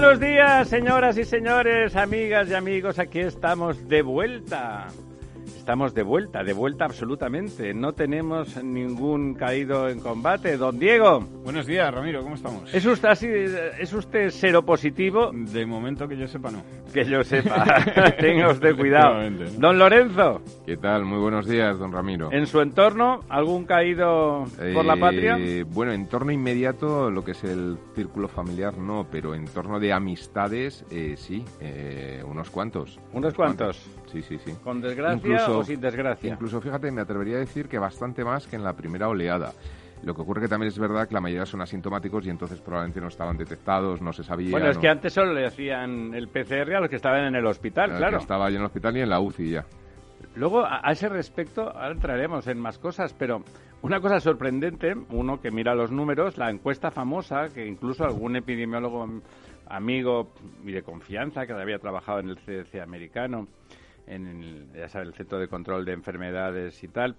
Buenos días, señoras y señores, amigas y amigos. Aquí estamos de vuelta. Estamos de vuelta, de vuelta absolutamente. No tenemos ningún caído en combate. Don Diego. Buenos días, Ramiro, ¿cómo estamos? ¿Es usted, así, ¿Es usted seropositivo? De momento que yo sepa, no. Que yo sepa. Tenga usted cuidado. Don Lorenzo. ¿Qué tal? Muy buenos días, don Ramiro. ¿En su entorno algún caído por la patria? Eh, bueno, entorno inmediato, lo que es el círculo familiar, no, pero entorno de amistades, eh, sí, eh, unos cuantos. ¿Unos cuantos? Sí, sí, sí. ¿Con desgracia o sin desgracia? Incluso, fíjate, me atrevería a decir que bastante más que en la primera oleada. Lo que ocurre que también es verdad que la mayoría son asintomáticos y entonces probablemente no estaban detectados, no se sabía. Bueno, es no- que antes solo le hacían el PCR a los que estaban en el hospital, que claro. estaba allí en el hospital y en la UCI ya. Luego, a, ese respecto, ahora entraremos en más cosas, pero una cosa sorprendente, uno que mira los números, la encuesta famosa, que incluso algún epidemiólogo amigo y de confianza, que había trabajado en el CDC americano, en el, ya el Centro de Control de Enfermedades y tal,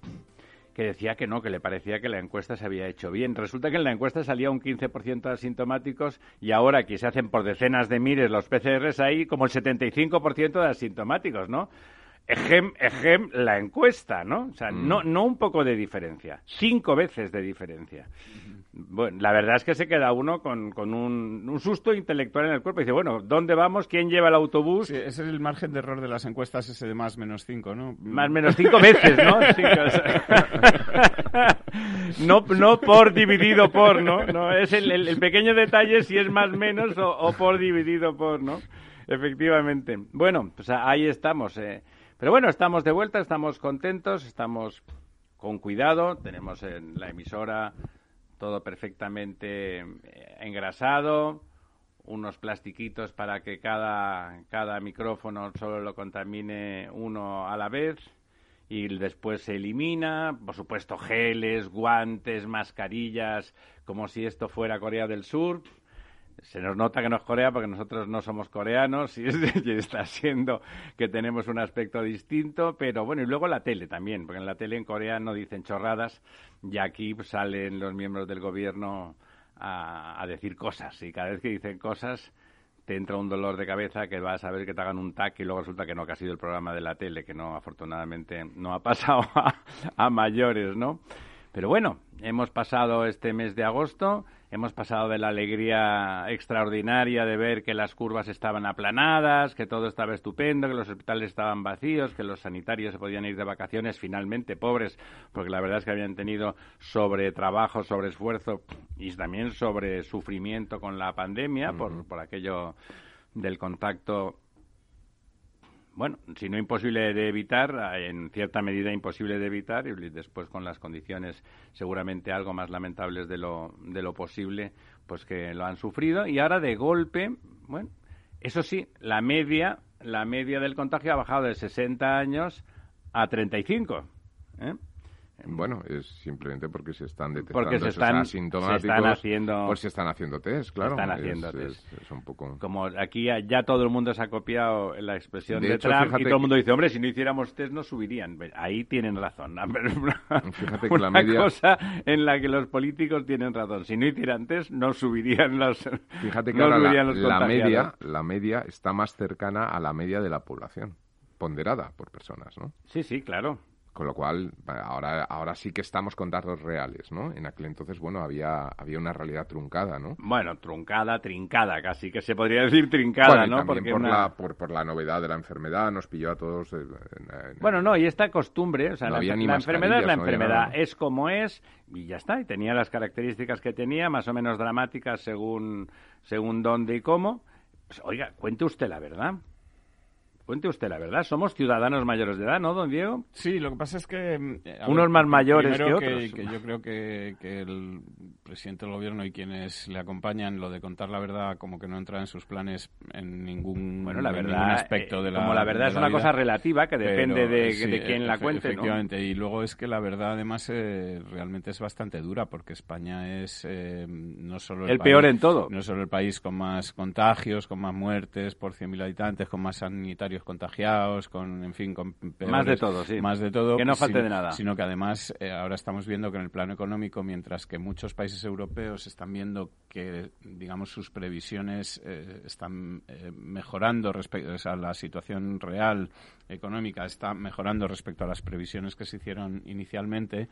que decía que no, que le parecía que la encuesta se había hecho bien. Resulta que en la encuesta salía un 15% de asintomáticos y ahora que se hacen por decenas de miles los PCRs hay como el 75% de asintomáticos, ¿no? Ejem, ejem, la encuesta, ¿no? O sea, no, no un poco de diferencia, cinco veces de diferencia. Bueno, la verdad es que se queda uno con, con un, un susto intelectual en el cuerpo y dice, bueno, ¿dónde vamos? ¿Quién lleva el autobús? Sí, ese es el margen de error de las encuestas, ese de más menos 5, ¿no? Más menos cinco veces, ¿no? Cinco. no, no por dividido por, ¿no? no es el, el- el pequeño detalle si es más menos o, o por dividido por, ¿no? Efectivamente. Bueno, pues ahí estamos. eh. Pero bueno, estamos de vuelta, estamos contentos, estamos con cuidado, tenemos en la emisora todo perfectamente eh, engrasado, unos plastiquitos para que cada, cada micrófono solo lo contamine uno a la vez y después se elimina, por supuesto geles, guantes, mascarillas, como si esto fuera Corea del Sur. Se nos nota que no es Corea porque nosotros no somos coreanos y, es- y está siendo que tenemos un aspecto distinto, pero bueno, y luego la tele también, porque en la tele en Corea no dicen chorradas y aquí salen los miembros del gobierno a, decir cosas y cada vez que dicen cosas te entra un dolor de cabeza que vas a ver que te hagan un tac y luego resulta que no, ha sido el programa de la tele, que no, afortunadamente no ha pasado a mayores, ¿no? Pero bueno, hemos pasado este mes de agosto, hemos pasado de la alegría extraordinaria de ver que las curvas estaban aplanadas, que todo estaba estupendo, que los hospitales estaban vacíos, que los sanitarios se podían ir de vacaciones finalmente, pobres, porque la verdad es que habían tenido sobre trabajo, sobre esfuerzo y también sobre sufrimiento con la pandemia por, por aquello del contacto bueno, si no imposible de evitar, en cierta medida imposible de evitar, y después con las condiciones seguramente algo más lamentables de lo, de lo posible, pues que lo han sufrido. Y ahora de golpe, bueno, eso sí, la media, la media del contagio ha bajado de 60 años a 35. ¿eh? Bueno, es simplemente porque se están detectando porque se esos asintomáticos. se están haciendo, pues se están haciendo test, claro. están haciendo es, test. Es, es un poco... Como aquí ya todo el mundo se ha copiado la expresión de, De hecho, Trump y todo el mundo dice, hombre, si no hiciéramos test no subirían. Ahí tienen razón. Fíjate que Una la media- cosa en la que los políticos tienen razón. Si no hicieran test no subirían los Fíjate que no ahora subirían la, la media, la media está más cercana a la media de la población, ponderada por personas, ¿no? Sí, sí, claro. Con lo cual, ahora, ahora sí que estamos con datos reales, ¿no? En aquel entonces, bueno, había, había una realidad truncada, ¿no? Bueno, truncada, trincada, casi que se podría decir trincada, Bueno, y ¿no? también Porque por, una- la, por, por la novedad de la enfermedad nos pilló a todos... eh, en- en- Bueno, no, y esta costumbre, o sea, No la, enfermedad es la no enfermedad, es como es y ya está, y tenía las características que tenía, más o menos dramáticas según, según dónde y cómo. Pues, oiga, cuente usted la verdad. Cuente usted la verdad. Somos ciudadanos mayores de edad, ¿no, don Diego? Sí, lo que pasa es que... eh, a Unos más mayores que otros. que yo creo que, que el presidente del gobierno y quienes le acompañan, lo de contar la verdad como que no entra en sus planes en ningún, Bueno, la verdad, ningún aspecto eh, de la como la verdad es la una vida. cosa relativa que depende Pero, de, sí, de quién la cuente, ¿no? Efectivamente, y luego es que la verdad además eh, realmente es bastante dura porque España es eh, no solo El país- peor en todo. no solo el país con más contagios, con más muertes por 100.000 habitantes, con más sanitarios contagiados, con, en fin, con peores- Más de todo, sí. Más de todo. Que no falte sin- de nada. Sino que además eh, ahora estamos viendo que en el plano económico, mientras que muchos países europeos están viendo que, digamos, sus previsiones eh, están eh, mejorando respecto, o sea, la situación real económica está mejorando respecto a las previsiones que se hicieron inicialmente,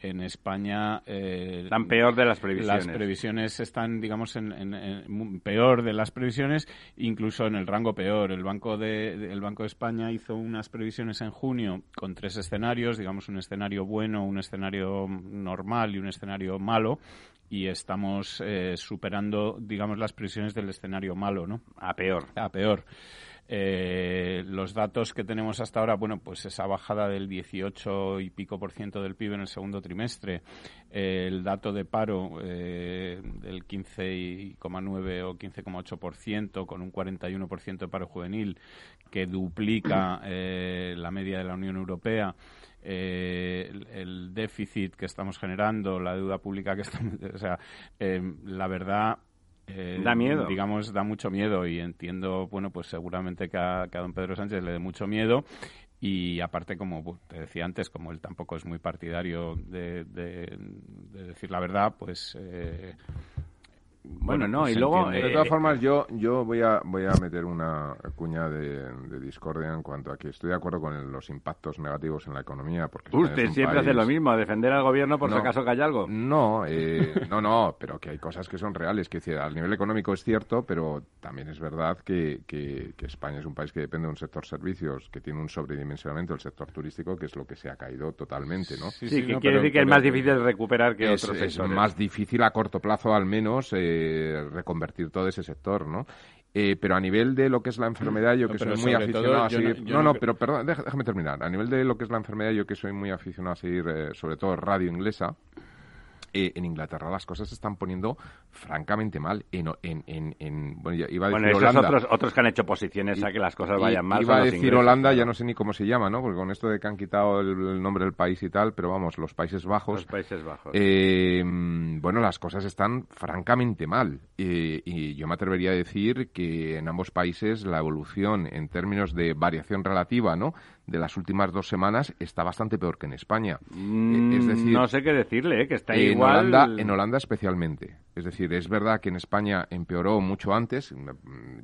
en España eh, Están peor de las previsiones. las previsiones están, digamos, en, en- peor de las previsiones, incluso en el rango peor. El Banco de, de- el Banco de España hizo unas previsiones en junio con tres escenarios, digamos, un escenario bueno, un escenario normal y un escenario malo. Y estamos eh, superando, digamos, las previsiones del escenario malo, ¿no? A peor. a peor. Eh, los datos que tenemos hasta ahora, bueno, pues esa bajada del 18 y pico por ciento del PIB en el segundo trimestre, eh, el dato de paro eh, del 15,9 o 15,8 por ciento, con un 41 por ciento de paro juvenil, que duplica eh, la media de la Unión Europea. el, déficit que estamos generando, la deuda pública que estamos, o sea, la verdad eh, Da miedo. Digamos, da mucho miedo y entiendo, bueno, pues seguramente que a, que a don Pedro Sánchez le dé mucho miedo. Y aparte, como te decía antes, como él tampoco es muy partidario de, de- de decir la verdad, pues... eh, Bueno, no, pues y luego, entiende. De eh, todas formas, yo, yo voy, a, voy a meter una cuña de, de discordia en cuanto a que estoy de acuerdo con el- los impactos negativos en la economía. Porque Usted es un siempre hace lo mismo, defender al gobierno por si No. acaso cae algo. No, eh, no, no, pero que hay cosas que son reales. Que decir, al nivel económico es cierto, pero también es verdad que, que- que España es un país que depende de un sector servicios, que tiene un sobredimensionamiento del sector turístico, que es lo que se ha caído totalmente, ¿no? Sí, sí, que no, quiere pero- decir que es más difícil recuperar que es, otros es más difícil a corto plazo al menos eh, reconvertir todo ese sector, ¿no? Eh, pero a nivel de lo que es la enfermedad, yo que pero soy muy aficionado a seguir... no, no pero perdón, déjame terminar. A nivel de lo que es la enfermedad, yo que soy muy aficionado a seguir, eh, sobre todo radio inglesa, eh, en Inglaterra las cosas se están poniendo francamente mal. En, en, en, en- bueno, ya iba a decir Bueno, esos Holanda. otros, otros que han hecho posiciones a que las cosas vayan mal. Iba a decir Holanda, claro. ya no sé ni cómo se llama, ¿no? Porque con esto de que han quitado el, el nombre del país y tal, pero vamos, los Países Bajos. Los Países Bajos. Eh, bueno, las cosas están francamente mal. Eh, y yo me atrevería a decir que en ambos países la evolución en términos de variación relativa, ¿no? De las últimas dos semanas está bastante peor que en España. Mm, es decir, no sé qué decirle, ¿eh? que está en igual. Holanda, en Holanda especialmente. Es decir, es verdad que en España empeoró mucho antes,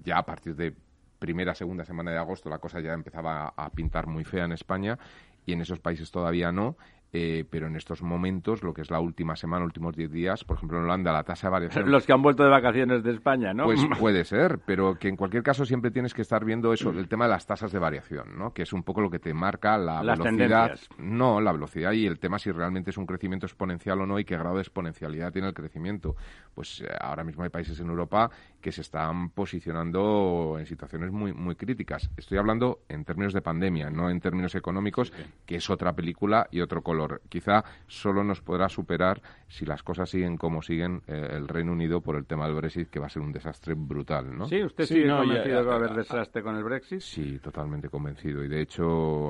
ya a partir de primera, segunda semana de agosto la cosa ya empezaba a pintar muy fea en España y en esos países todavía no. Eh, pero en estos momentos, lo que es la última semana, últimos 10 días, por ejemplo en Holanda la tasa de variación Los que han vuelto de vacaciones de España, ¿no? pues puede ser, pero que en cualquier caso siempre tienes que estar viendo eso, el tema de las tasas de variación, ¿no? Que es un poco lo que te marca la Las velocidad. tendencias. No, la velocidad y el tema si realmente es un crecimiento exponencial o no y qué grado de exponencialidad tiene el crecimiento. Pues eh, ahora mismo hay países en Europa que se están posicionando en situaciones muy, muy críticas. Estoy hablando en términos de pandemia, no en términos económicos, que es otra película y otro color. Quizá solo nos podrá superar si las cosas siguen como siguen eh, el Reino Unido por el tema del Brexit, que va a ser un desastre brutal, ¿no? Sí, usted sigue convencido que va a haber desastre con el Brexit. Sí, totalmente convencido. Y de hecho,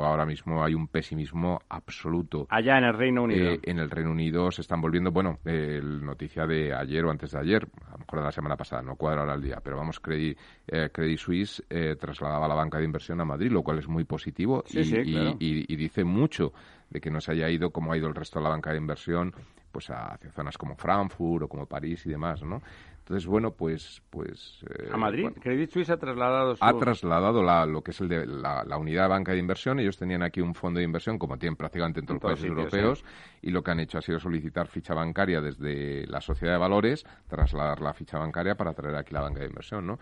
ahora mismo hay un pesimismo absoluto. Allá en el Reino Unido. Eh, en el Reino Unido se están volviendo, bueno, el noticia de ayer o antes de ayer, a lo mejor de la semana pasada, no cuadra ahora el día, pero vamos, Credit, eh, Credit Suisse eh, trasladaba la banca de inversión a Madrid, lo cual es muy positivo y, y, dice mucho de que no se haya ido como ha ido el resto de la banca de inversión pues hacia zonas como Frankfurt o como París y demás, ¿no? Entonces, bueno, pues... pues eh, ¿A Madrid? Credit Suisse ha trasladado Ha trasladado la, lo que es el de, la, unidad de banca de inversión. Ellos tenían aquí un fondo de inversión, como tienen prácticamente en todos los países europeos, y lo que han hecho ha sido solicitar ficha bancaria desde la sociedad de valores, trasladar la ficha bancaria para traer aquí la banca de inversión, ¿no?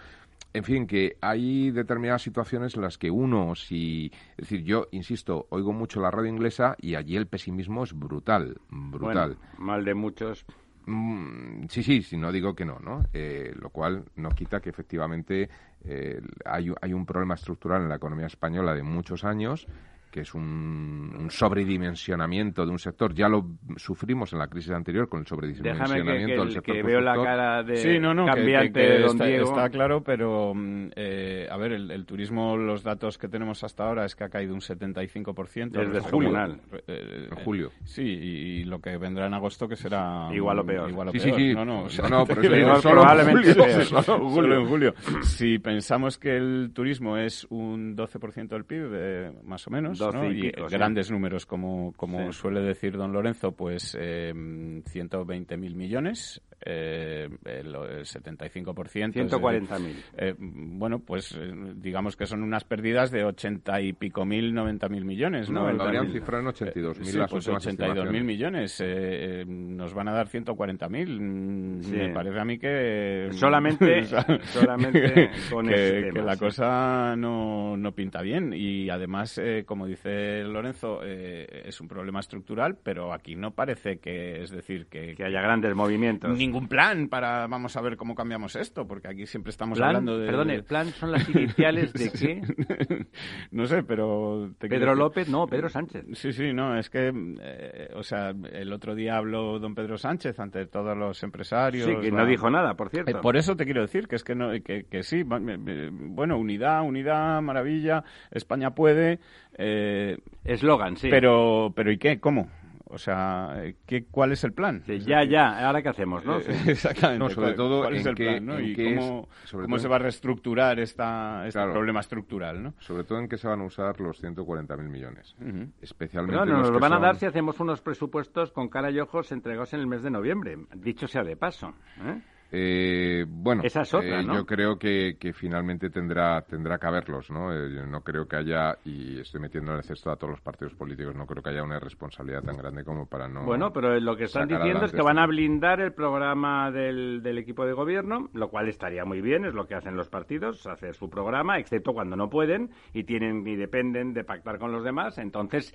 En fin, que hay determinadas situaciones en las que uno, si. Es decir, yo, insisto, oigo mucho la radio inglesa y allí el pesimismo es brutal, brutal. mal de muchos. Mm, sí, sí, sí, no digo que no, ¿no? Eh, lo cual no quita que efectivamente eh, hay, hay un problema estructural en la economía española de muchos años que es un, sobredimensionamiento de un sector. Ya lo sufrimos en la crisis anterior con el sobredimensionamiento del sector. Que veo la cara de sí, no, no, cambiante de don está, Diego. está, claro, pero mm, eh, a ver, el, turismo, los datos que tenemos hasta ahora es que ha caído un 75%. Desde julio. Eh, en julio. Sí, y, lo que vendrá en agosto que será... Igual o peor. Igual o sí, peor. Sí, sí, no, no, no, no, pero solo probablemente solo, en julio. Si pensamos que el turismo es un 12% del PIB, eh, más o menos, y, grandes números, como, como suele decir don Lorenzo, pues eh, 120.000 millones eh, el, 75%. 140.000. Eh, bueno, pues eh, digamos que son unas pérdidas de 80 y pico mil, 90 mil millones. ¿no? no habrían cifra en 82 mil. Sí, pues 82 mil millones. Eh, nos van a dar 140 mil. Mm, me parece a mí que. Solamente, solamente con que, que la cosa no, no pinta bien. Y además, como dice Lorenzo, es un problema estructural, pero aquí no parece que, es decir, que, que haya grandes movimientos ningún plan para vamos a ver cómo cambiamos esto, porque aquí siempre estamos hablando de... Perdón, ¿el plan son las iniciales de qué? no sé, pero... Pedro López, no, Pedro Sánchez. Sí, sí, no, es que, eh, o sea, el otro día habló don Pedro Sánchez ante todos los empresarios. Sí, que no dijo nada, por cierto. Eh, por eso te quiero decir que es que, no, que, que sí, bueno, unidad, unidad, maravilla, España puede... Eh, Eslogan, sí. Pero, pero ¿y qué? ¿Cómo? O sea, ¿qué, ¿cuál es el plan? ya, ya, ahora qué hacemos, ¿no? Exactamente. sobre todo, ¿cuál es el plan, ¿no? ¿Y cómo, cómo se va a reestructurar esta, este problema estructural, ¿no? Sobre todo en qué se van a usar los 140.000 millones. Especialmente No, nos lo van a dar si hacemos unos presupuestos con cara y ojos entregados en el mes de noviembre. Dicho sea de paso. ¿eh? Eh, bueno, eh, yo creo que, que, finalmente tendrá tendrá que haberlos, ¿no? Eh, yo no creo que haya, y estoy metiendo en el cesto a todos los partidos políticos, no creo que haya una responsabilidad tan grande como para no. Bueno, pero lo que están diciendo es que van a blindar el programa del, del equipo de gobierno, lo cual estaría muy bien, es lo que hacen los partidos, hacer su programa, excepto cuando no pueden y tienen y dependen de pactar con los demás. Entonces,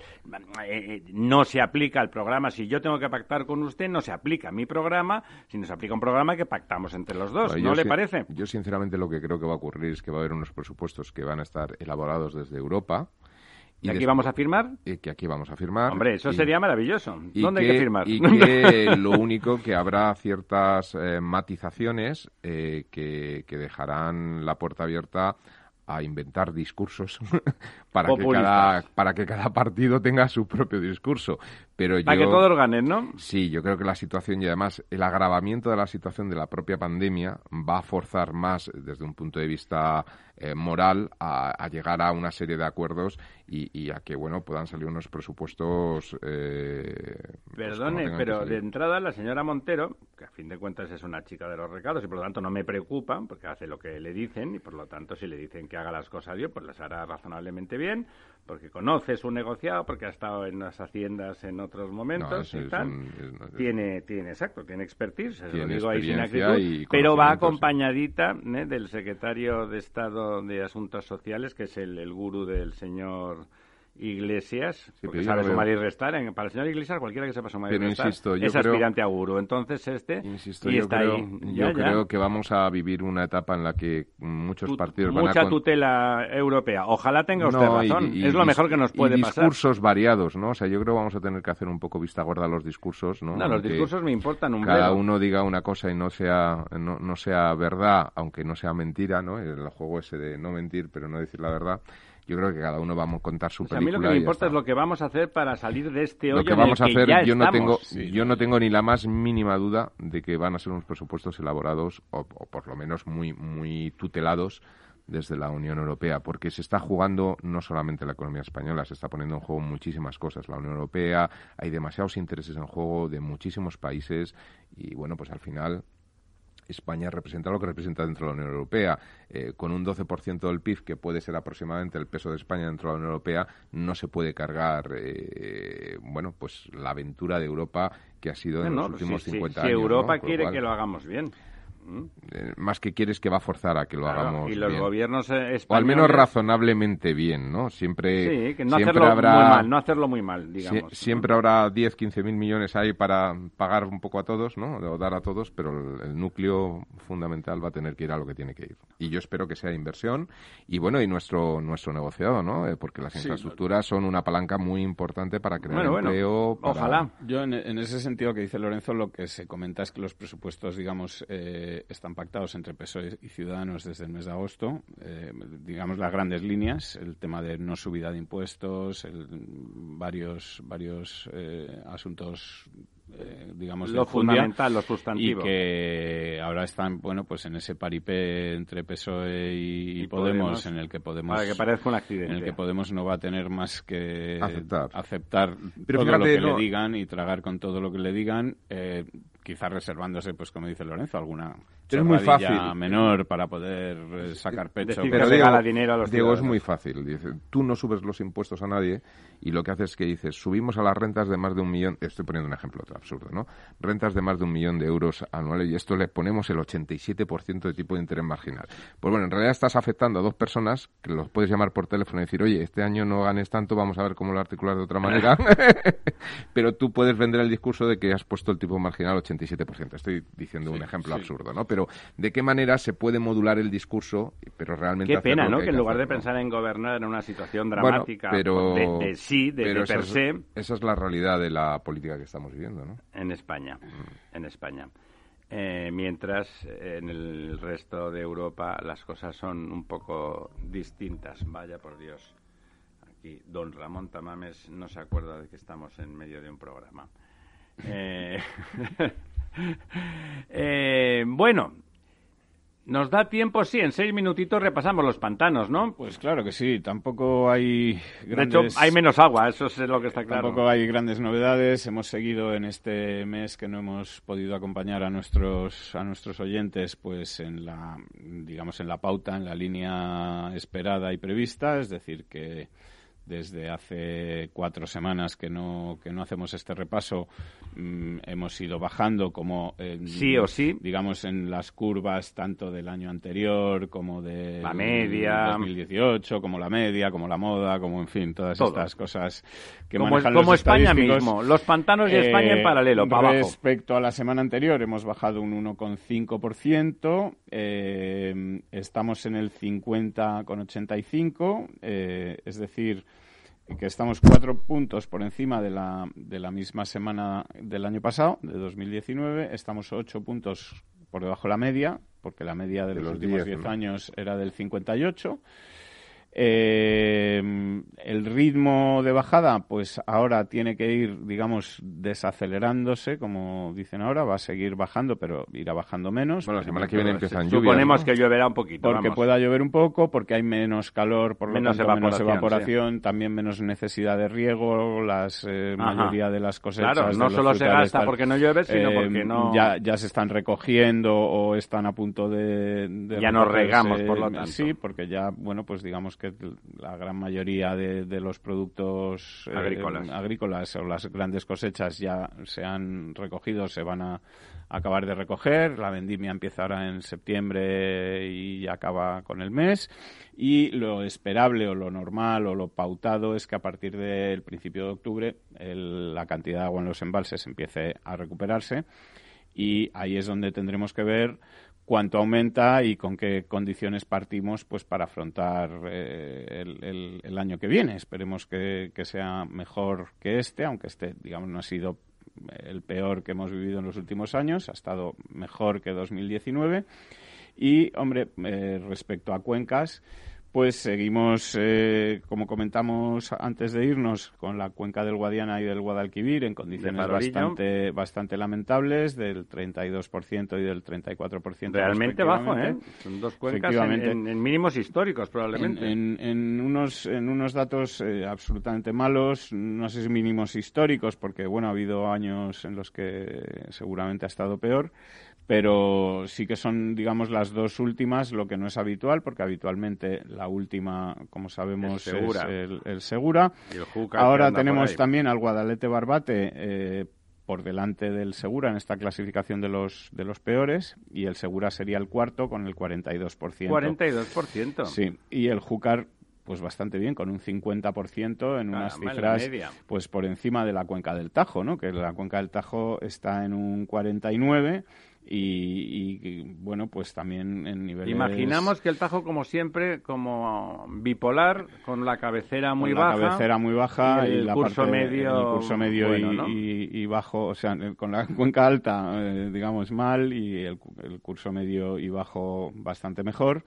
eh, no se aplica el programa. Si yo tengo que pactar con usted, no se aplica mi programa, sino se aplica un programa que pacta estamos entre los dos, ¿no le parece? Yo sinceramente lo que creo que va a ocurrir es que va a haber unos presupuestos que van a estar elaborados desde Europa. ¿Y, aquí vamos a firmar? Y que aquí vamos a firmar. Hombre, eso sería maravilloso. ¿Dónde hay que firmar? Y que lo único que habrá ciertas eh, matizaciones eh, que, que dejarán la puerta abierta a inventar discursos para, que cada, para que cada partido tenga su propio discurso. Pero para que todos ganen, ¿no? Sí, yo creo que la situación y además el agravamiento de la situación de la propia pandemia va a forzar más desde un punto de vista eh, moral a, llegar a una serie de acuerdos y, a que bueno puedan salir unos presupuestos. Eh, pues, Perdone, pero de entrada la señora Montero, que a fin de cuentas es una chica de los recados y por lo tanto no me preocupa porque hace lo que le dicen y por lo tanto si le dicen que haga las cosas bien, pues las hará razonablemente bien porque conoce su negociado, porque ha estado en las haciendas en otros momentos y tal. tiene, tiene, exacto, tiene expertise, lo digo ahí sin acritud, pero va acompañadita ¿eh? del secretario de Estado de Asuntos Sociales, que es el, el gurú del señor Iglesias, Sí, porque sabe sumar y restar. en- para el señor Iglesias, cualquiera que sepa sumar y Pero restar insisto, yo es creo- aspirante a. Entonces este Insisto, y yo, está creo, ahí. yo Ya, ya. creo que vamos a vivir una etapa en la que muchos Tu- partidos van a... mucha tutela europea. Ojalá tenga usted No, y- razón. y es lo mejor que nos y puede pasar. discursos variados, ¿no? O sea, yo creo que vamos a tener que hacer un poco vista gorda a los discursos, ¿no? No, los Aunque discursos me importan un Cada uno diga una cosa y no sea, no, no sea verdad, aunque no sea mentira, ¿no? El juego ese de no mentir, pero no decir la verdad. Yo creo que cada uno va a contar su O sea, a mí lo que me importa está. es lo que vamos a hacer para salir de este hoyo Lo que en el vamos a hacer, yo no tengo, yo no tengo ni la más mínima duda de que van a ser unos presupuestos elaborados o, o por lo menos muy, muy tutelados desde la Unión Europea, porque se está jugando no solamente la economía española, se está poniendo en juego muchísimas cosas. La Unión Europea, hay demasiados intereses en juego de muchísimos países y bueno, pues al final España representa lo que representa dentro de la Unión Europea. Eh, con un 12% del PIB, que puede ser aproximadamente el peso de España dentro de la Unión Europea, no se puede cargar, eh, bueno, pues la aventura de Europa que ha sido en los no, últimos si, si- 50 si años. Europa ¿no? Por lo quiere cual, que lo hagamos bien. Eh, más que quieres que va a forzar a que lo Claro, hagamos y los bien. gobiernos eh, españoles... O al menos razonablemente bien, ¿no? Siempre, Sí, que no siempre hacerlo habrá... muy mal, no hacerlo muy mal, digamos. siempre habrá 10, 15 mil millones ahí para pagar un poco a todos, ¿no? O dar a todos, pero el, el núcleo fundamental va a tener que ir a lo que tiene que ir. Y yo espero que sea inversión y bueno, y nuestro nuestro negociado, ¿no? Eh, porque las infraestructuras son una palanca muy importante para crear Bueno, bueno, empleo. para- ojalá. Yo, en, en ese sentido que dice Lorenzo, lo que se comenta es que los presupuestos, digamos, eh, están pactados entre PSOE y Ciudadanos desde el mes de agosto. Eh, digamos, las grandes líneas, el tema de no subida de impuestos, el- varios, varios eh, asuntos, eh, digamos, Lo fundamental, lo Y sustantivo. que ahora están, bueno, pues en ese paripé entre PSOE y, Y Podemos, Podemos, en el que Podemos... Para que parezca un en accidente. el que Podemos no va a tener más que Aceptar. aceptar Pero todo fíjate, lo que no- le digan y tragar con todo lo que le digan, eh, quizás reservándose, pues como dice Lorenzo, alguna es menor para poder eh, sacar pecho. Decir pero Diego, dinero a los Diego es muy fácil. Dice, tú no subes los impuestos a nadie y lo que haces es que dices, subimos a las rentas de más de un millón, estoy poniendo un ejemplo absurdo, ¿no? Rentas de más de un millón de euros anuales y esto le ponemos el 87% de tipo de interés marginal. Pues bueno, en realidad estás afectando a dos personas que los puedes llamar por teléfono y decir, oye, este año no ganes tanto, vamos a ver cómo lo articular de otra manera. pero tú puedes vender el discurso de que has puesto el tipo marginal 87%. 67%. Estoy diciendo sí, un ejemplo sí. absurdo, ¿no? Pero de qué manera se puede modular el discurso, pero realmente... Qué pena, ¿no? Que, que en lugar de pensar en gobernar en una situación dramática bueno, pero, de, de, sí, de, pero de per se... Es, esa es la realidad de la política que estamos viviendo, ¿no? En España, mm. en España. Eh, mientras en el resto de Europa las cosas son un poco distintas, vaya por Dios. Aquí don Ramón Tamames no se acuerda de que estamos en medio de un programa. Eh, eh, bueno, nos da tiempo, sí, en seis minutitos repasamos los pantanos, ¿no? Pues claro que sí, tampoco hay De grandes... hecho, hay menos agua, eso es lo que está claro. Tampoco hay grandes novedades. Hemos seguido en este mes que no hemos podido acompañar a nuestros a nuestros oyentes, pues en la digamos en la pauta, en la línea esperada y prevista, es decir que desde hace cuatro semanas que no que no hacemos este repaso mm, hemos ido bajando como en- Sí o sí. digamos en las curvas tanto del año anterior como de La media. 2018 como la media como la moda como en fin todas Todo. estas cosas que como manejan como los España mismo, los pantanos y España en Eh, paralelo, para abajo. Respecto a la semana anterior, hemos bajado un 1,5%. eh, estamos en el 50,85%. eh, es decir, que estamos cuatro puntos por encima de la, de la misma semana del año pasado, de 2019. Estamos ocho puntos por debajo de la media, porque la media de, De los, los últimos 10, 10 ¿no? años era del 58. Eh, el ritmo de bajada, pues ahora tiene que ir, digamos, desacelerándose, como dicen ahora, va a seguir bajando, pero irá bajando menos. Bueno, la semana que viene empiezan lluvias. Suponemos ¿no? que lloverá un poquito. porque vamos. pueda llover un poco, porque hay menos calor, por lo Menos tanto menos evaporación, evaporación, también menos necesidad de riego, las eh, mayoría de las cosechas. Claro, no solo se gasta tal, porque no llueve, sino eh, porque no- Ya, ya se están recogiendo o están a punto de... de Ya no regamos, por lo tanto. Sí, porque ya, bueno, pues digamos que que la gran mayoría de, los productos eh, agrícolas. agrícolas o las grandes cosechas ya se han recogido, se van a acabar de recoger. La vendimia empieza ahora en septiembre y acaba con el mes. Y lo esperable o lo normal o lo pautado es que a partir del principio de octubre la cantidad de agua en los embalses empiece a recuperarse. Y ahí es donde tendremos que ver cuánto aumenta y con qué condiciones partimos pues para afrontar eh, el, año que viene. Esperemos que, sea mejor que este, aunque este, digamos, no ha sido el peor que hemos vivido en los últimos años, ha estado mejor que 2019. Y, hombre, eh, respecto a cuencas, pues seguimos, eh, como comentamos antes de irnos, con la cuenca del Guadiana y del Guadalquivir en condiciones bastante, bastante lamentables, del 32% y del 34%. Realmente bajo, ¿eh? Son dos cuencas en, mínimos históricos, probablemente. En, unos, en unos datos eh, absolutamente malos, no sé si mínimos históricos, porque, bueno, ha habido años en los que seguramente ha estado peor, pero sí que son, digamos, las dos últimas, lo que no es habitual, porque habitualmente la última, como sabemos, es, el, Segura. Ahora tenemos también al Guadalete Barbate eh, por delante del Segura en esta clasificación de los, de los peores, y el Segura sería el cuarto con el 42%. 42%. Sí, y el Júcar pues bastante bien, con un 50% en unas cifras pues por encima de la cuenca del Tajo, ¿no? Que la cuenca del Tajo está en un 49 y, bueno, pues también en niveles... Imaginamos que el Tajo, como siempre, como bipolar, con la cabecera muy baja. la cabecera muy baja y, el, curso medio, el curso medio y, bajo, o sea, con la cuenca alta, eh, digamos, mal y el curso medio y bajo bastante mejor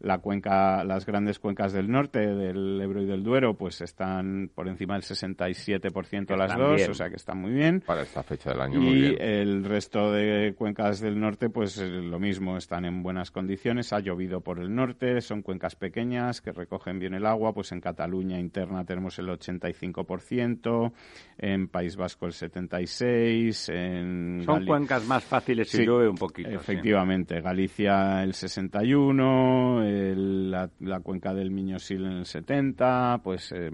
la cuenca, las grandes cuencas del norte, del Ebro y del Duero, pues están por encima del 67% las dos, o sea que están muy bien. Para esta fecha del año, y muy bien. el resto de cuencas del norte, pues eh, lo mismo, están en buenas condiciones. Ha llovido por el norte, son cuencas pequeñas que recogen bien el agua, pues en Cataluña interna tenemos el 85%, en País Vasco el 76%, en... Son cuencas más fáciles si llueve un poquito. Efectivamente, Galicia el 61%, la, cuenca del Miñosil en el 70, pues eh,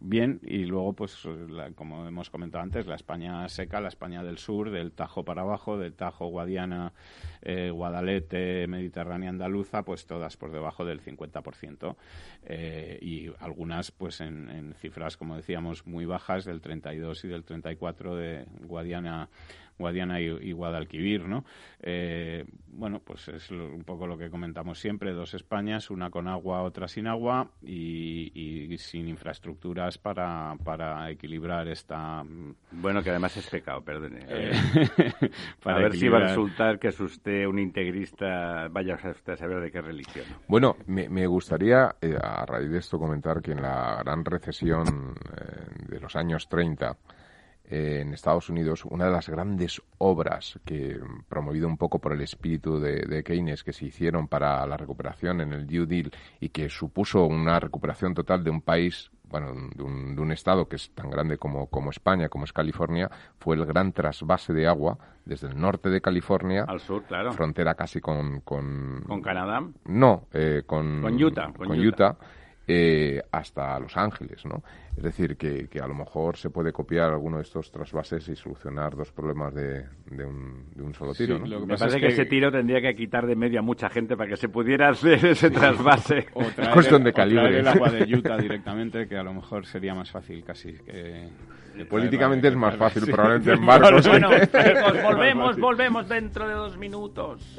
bien, y luego, pues como hemos comentado antes, la España seca, la España del sur, del Tajo para abajo, del Tajo, Guadiana, eh, Guadalete, Mediterránea andaluza, pues todas por debajo del 50%, eh, y algunas, pues en, en cifras, como decíamos, muy bajas, del 32 y del 34 de Guadiana Guadiana y, Guadalquivir, ¿no? Eh, bueno, pues es un poco lo que comentamos siempre, dos Españas, una con agua, otra sin agua y, sin infraestructuras para, para, equilibrar esta... Mm, bueno, que además es pecado, perdone. Eh, a ver si va a resultar que es usted un integrista, vaya usted a saber de qué religión. Bueno, me, gustaría, eh, a raíz de esto, comentar que en la gran recesión de los años 30, en Estados Unidos, una de las grandes obras que, promovido un poco por el espíritu de, Keynes, que se hicieron para la recuperación en el New Deal y que supuso una recuperación total de un país, bueno, de un, estado que es tan grande como, como, España, como es California, fue el gran trasvase de agua desde el norte de California al sur, claro, frontera casi con con, Canadá, no, eh, con, con Utah, con, Utah eh, hasta Los Ángeles, ¿no? Es decir, que, que, a lo mejor se puede copiar alguno de estos trasvases y solucionar dos problemas de, de, un, de un, solo tiro, ¿no? Me parece que, ese tiro tendría que quitar de medio a mucha gente para que se pudiera hacer ese trasvase. o cuestión de calibre. el agua de Utah directamente, que a lo mejor sería más fácil casi que... Políticamente es más fácil, probablemente en barcos. Bueno, volvemos, volvemos dentro de dos minutos.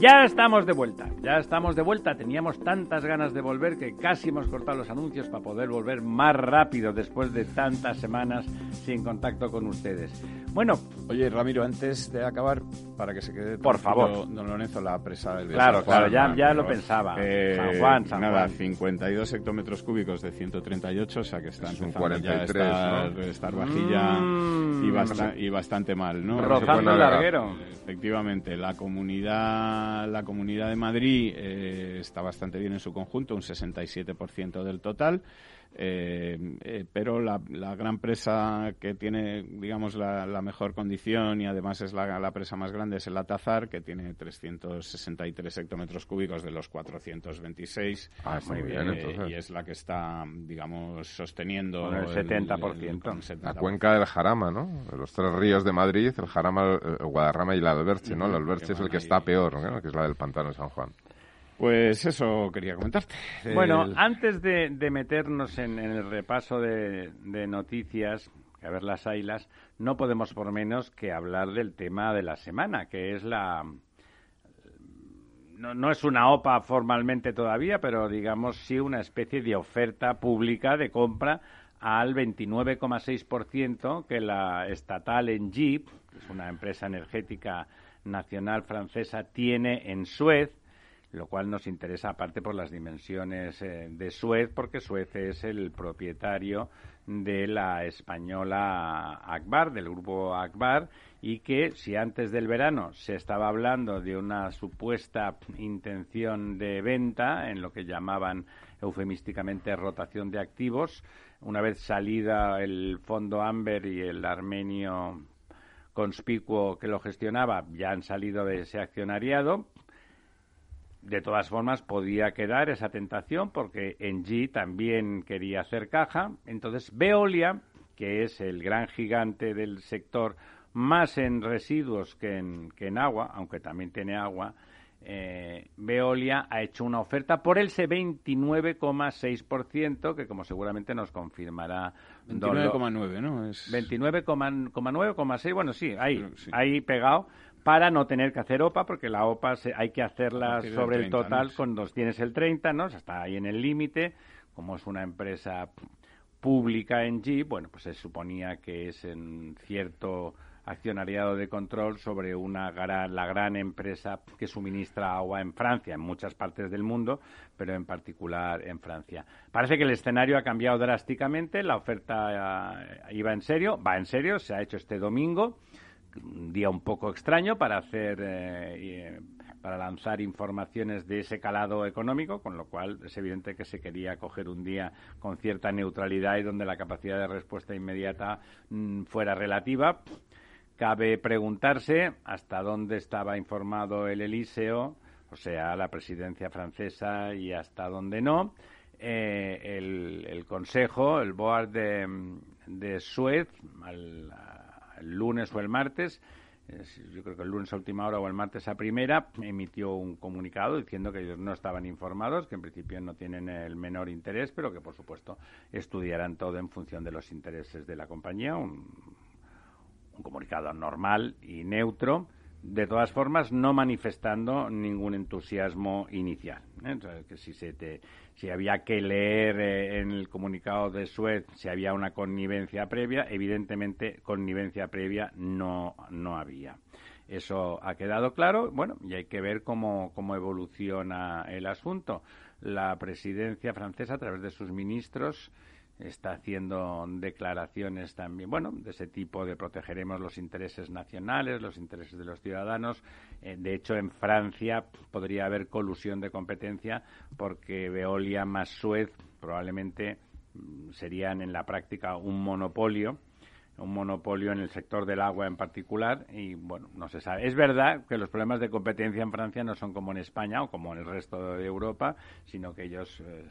Ya estamos de vuelta, ya estamos de vuelta. Teníamos tantas ganas de volver que casi hemos cortado los anuncios para poder volver más rápido después de tantas semanas sin contacto con ustedes. Bueno, oye Ramiro, antes de acabar, para que se quede por favor, don Lorenzo, la presa del Claro, claro, ya, ya lo pensaba. Eh, San Juan, San nada, 52 hectómetros cúbicos de 138, o sea que están es un 43, ya ¿no? estar vajilla Mm. y, basta- y bastante mal, ¿no? rozando el larguero. Efectivamente, la comunidad, la comunidad de Madrid eh, está bastante bien en su conjunto, un 67% del total. Eh, eh, pero la, la gran presa que tiene, digamos, la, la mejor condición y además es la, la presa más grande es el Atazar, que tiene 363 hectómetros cúbicos de los 426. Ah, muy Eh, bien, entonces. y es la que está, digamos, sosteniendo Con el 70%. con el 70%. La cuenca del Jarama, ¿no? Los tres ríos de Madrid, el Jarama, el Guadarrama y el Alberche, ¿no? El Ujú, Alberche es el que ahí. está peor, ¿no? Que es la del pantano de San Juan. Pues eso quería comentarte. Bueno, El- antes de, de meternos en, en el repaso de, de noticias, que a ver las haylas, no podemos por menos que hablar del tema de la semana, que es la... No, no es una OPA formalmente todavía, pero digamos sí una especie de oferta pública de compra al 29,6% que la estatal Engie, que es una empresa energética nacional francesa, tiene en Suez, lo cual nos interesa aparte por las dimensiones eh, de Suez, porque Suez es el propietario de la española Akbar, del grupo Akbar, y que si antes del verano se estaba hablando de una supuesta intención de venta en lo que llamaban eufemísticamente rotación de activos, una vez salida el fondo Amber y el armenio conspicuo que lo gestionaba ya han salido de ese accionariado. De todas formas, podía quedar esa tentación porque Engie también quería hacer caja. Entonces, Veolia, que es el gran gigante del sector, más en residuos que en, que en agua, aunque también tiene agua, eh, Veolia ha hecho una oferta por ese 29,6%, que como seguramente nos confirmará Don Lo- 29,9, ¿no? Es... 29,9,6, bueno, sí, ahí, sí. ahí pegado, para no tener que hacer OPA, porque la OPA se- hay que hacerla sobre 30, el total ¿no? cuando tienes el 30, ¿no? O sea, está ahí en el límite, como es una empresa pública en G, bueno, pues se suponía que es en cierto accionariado de control sobre una gran, la gran empresa que suministra agua en Francia, en muchas partes del mundo, pero en particular en Francia. Parece que el escenario ha cambiado drásticamente, la oferta eh, iba en serio, va en serio, se ha hecho este domingo, día un poco extraño para hacer eh, eh, para lanzar informaciones de ese calado económico, con lo cual es evidente que se quería coger un día con cierta neutralidad y donde la capacidad de respuesta inmediata mm, fuera relativa. Cabe preguntarse hasta dónde estaba informado el Elíseo, o sea, la presidencia francesa, y hasta dónde no. Eh, el, el Consejo, el Board de, de Suez, al- el lunes o el martes, es- yo creo que el lunes a última hora o el martes a primera, emitió un comunicado diciendo que ellos no estaban informados, que en principio no tienen el menor interés, pero que por supuesto estudiarán todo en función de los intereses de la compañía. Un, un comunicado normal y neutro, de todas formas, no manifestando ningún entusiasmo inicial. ¿eh? que si, se si había que leer eh, en el comunicado de Suez si había una connivencia previa, evidentemente connivencia previa no, no había. Eso ha quedado claro, bueno, y hay que ver cómo, cómo evoluciona el asunto. La presidencia francesa, a través de sus ministros, está haciendo declaraciones también, bueno, de ese tipo de protegeremos los intereses nacionales, los intereses de los ciudadanos. Eh, de hecho, en Francia podría haber colusión de competencia porque Veolia más Suez probablemente mm, serían en la práctica un monopolio un monopolio en el sector del agua en particular y bueno, no se sabe. Es verdad que los problemas de competencia en Francia no son como en España o como en el resto de Europa, sino que ellos eh,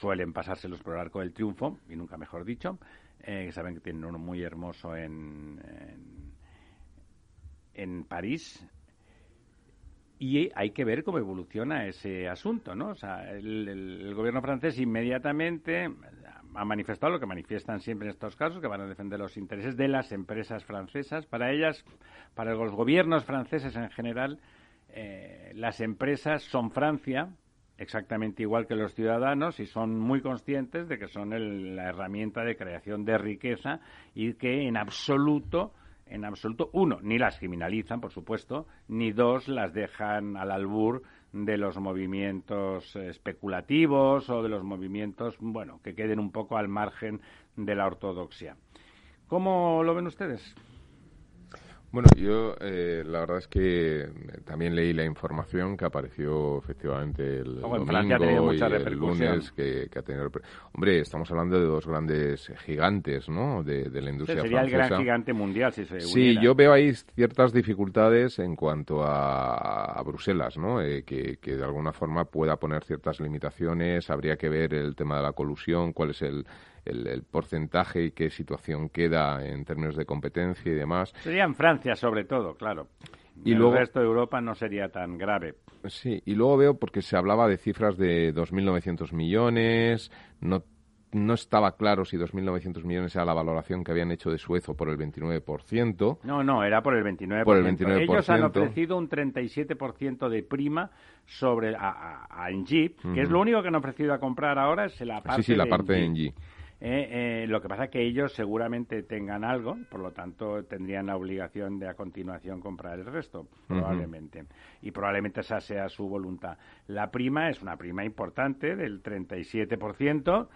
suelen pasárselos por el arco del triunfo, y nunca mejor dicho, eh, saben que tienen uno muy hermoso en, en, París, y hay que ver cómo evoluciona ese asunto, ¿no? O sea, el, gobierno francés inmediatamente ha manifestado lo que manifiestan siempre en estos casos, que van a defender los intereses de las empresas francesas. Para ellas, para los gobiernos franceses en general, eh, las empresas son Francia, exactamente igual que los ciudadanos y son muy conscientes de que son la herramienta de creación de riqueza y que en absoluto en absoluto uno ni las criminalizan por supuesto ni dos las dejan al albur de los movimientos especulativos o de los movimientos bueno que queden un poco al margen de la ortodoxia ¿Cómo lo ven ustedes? Bueno, yo eh, la verdad es que eh, también leí la información que apareció efectivamente el domingo y el lunes que, ha tenido. Hombre, estamos hablando de dos grandes gigantes, ¿no? De, la industria sería el gran gigante mundial si se Sí, yo veo ahí ciertas dificultades en cuanto a, Bruselas, ¿no? Eh, que, que de alguna forma pueda poner ciertas limitaciones. Habría que ver el tema de la colusión, cuál es el el, porcentaje y qué situación queda en términos de competencia y demás. Sería en Francia, sobre todo, claro. Y el resto de Europa no sería tan grave. Sí, y luego veo porque se hablaba de cifras de 2.900 millones, no no estaba claro si 2.900 millones era la valoración que habían hecho de Suez o por el 29%. No, no, era por el 29%. Por el 29%. Ellos han ofrecido un 37% de prima sobre a, a, que es lo único que han ofrecido a comprar ahora, es la parte sí, sí, la parte de Engie. Eh, eh, lo que pasa es que ellos seguramente tengan algo, por lo tanto tendrían la obligación de a continuación comprar el resto, probablemente. Y probablemente esa sea su voluntad. La prima es una prima importante del 37%.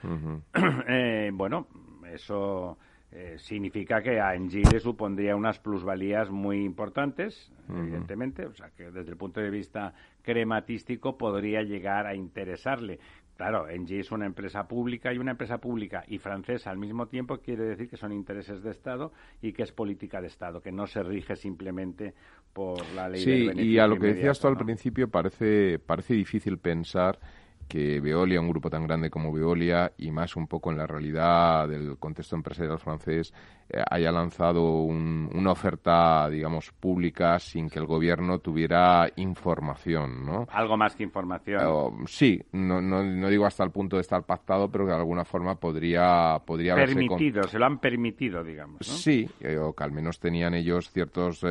eh, bueno, eso eh, significa que a Engie le supondría unas plusvalías muy importantes, evidentemente, o sea que desde el punto de vista crematístico podría llegar a interesarle. Claro, Engie es una empresa pública y una empresa pública y francesa al mismo tiempo quiere decir que son intereses de Estado y que es política de Estado, que no se rige simplemente por la ley sí, del y a lo que decías tú al principio parece, parece difícil pensar que Veolia, un grupo tan grande como Veolia, y más un poco en la realidad del contexto empresarial francés, eh, haya lanzado una oferta, digamos, pública sin que el gobierno tuviera información, ¿no? Algo más que información. Eh, sí, no, no, digo hasta el punto de estar pactado, pero que de alguna forma podría, podría Permitido, se lo han permitido, digamos, Sí, eh, o que al menos tenían ellos ciertos